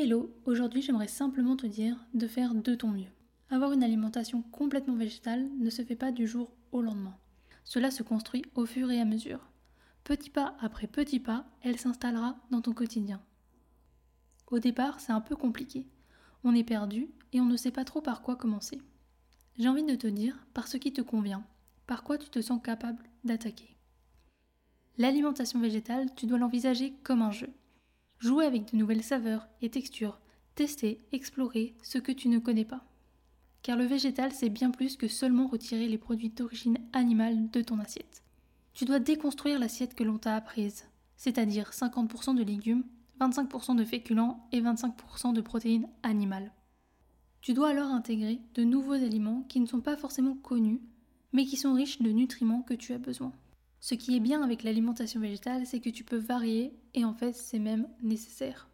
Hello, aujourd'hui j'aimerais simplement te dire de faire de ton mieux. Avoir une alimentation complètement végétale ne se fait pas du jour au lendemain. Cela se construit au fur et à mesure. Petit pas après petit pas, elle s'installera dans ton quotidien. Au départ, c'est un peu compliqué. On est perdu et on ne sait pas trop par quoi commencer. J'ai envie de te dire par ce qui te convient, par quoi tu te sens capable d'attaquer. L'alimentation végétale, tu dois l'envisager comme un jeu. Jouer avec de nouvelles saveurs et textures, tester, explorer ce que tu ne connais pas. Car le végétal, c'est bien plus que seulement retirer les produits d'origine animale de ton assiette. Tu dois déconstruire l'assiette que l'on t'a apprise, c'est-à-dire 50% de légumes, 25% de féculents et 25% de protéines animales. Tu dois alors intégrer de nouveaux aliments qui ne sont pas forcément connus, mais qui sont riches de nutriments que tu as besoin. Ce qui est bien avec l'alimentation végétale, c'est que tu peux varier et en fait c'est même nécessaire.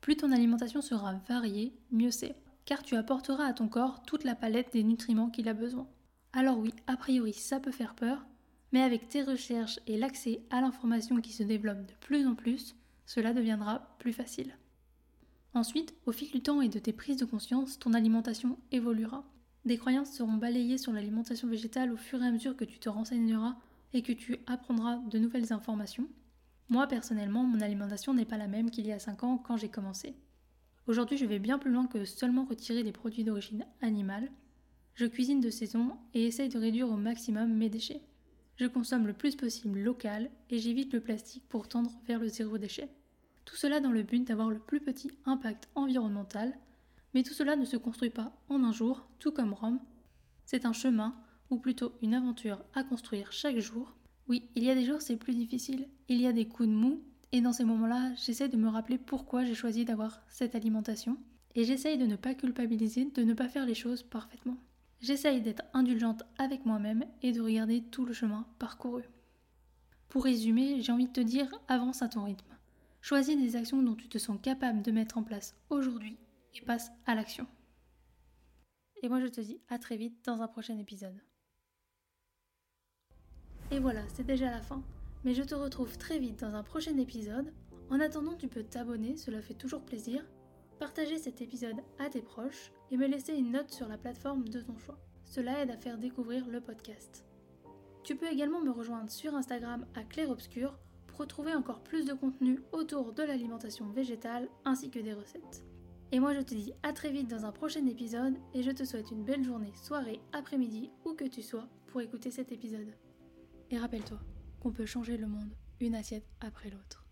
Plus ton alimentation sera variée, mieux c'est, car tu apporteras à ton corps toute la palette des nutriments qu'il a besoin. Alors oui, a priori ça peut faire peur, mais avec tes recherches et l'accès à l'information qui se développe de plus en plus, cela deviendra plus facile. Ensuite, au fil du temps et de tes prises de conscience, ton alimentation évoluera. Des croyances seront balayées sur l'alimentation végétale au fur et à mesure que tu te renseigneras et que tu apprendras de nouvelles informations. Moi personnellement, mon alimentation n'est pas la même qu'il y a 5 ans quand j'ai commencé. Aujourd'hui, je vais bien plus loin que seulement retirer des produits d'origine animale. Je cuisine de saison et essaye de réduire au maximum mes déchets. Je consomme le plus possible local et j'évite le plastique pour tendre vers le zéro déchet. Tout cela dans le but d'avoir le plus petit impact environnemental, mais tout cela ne se construit pas en un jour, tout comme Rome. C'est un chemin ou plutôt une aventure à construire chaque jour. Oui, il y a des jours c'est plus difficile, il y a des coups de mou, et dans ces moments-là, j'essaie de me rappeler pourquoi j'ai choisi d'avoir cette alimentation, et j'essaye de ne pas culpabiliser, de ne pas faire les choses parfaitement. J'essaye d'être indulgente avec moi-même et de regarder tout le chemin parcouru. Pour résumer, j'ai envie de te dire avance à ton rythme. Choisis des actions dont tu te sens capable de mettre en place aujourd'hui et passe à l'action. Et moi je te dis à très vite dans un prochain épisode. Et voilà, c'est déjà la fin. Mais je te retrouve très vite dans un prochain épisode. En attendant, tu peux t'abonner, cela fait toujours plaisir, partager cet épisode à tes proches et me laisser une note sur la plateforme de ton choix. Cela aide à faire découvrir le podcast. Tu peux également me rejoindre sur Instagram à Claire Obscur pour retrouver encore plus de contenu autour de l'alimentation végétale ainsi que des recettes. Et moi je te dis à très vite dans un prochain épisode et je te souhaite une belle journée, soirée, après-midi, où que tu sois pour écouter cet épisode. Et rappelle-toi qu'on peut changer le monde une assiette après l'autre.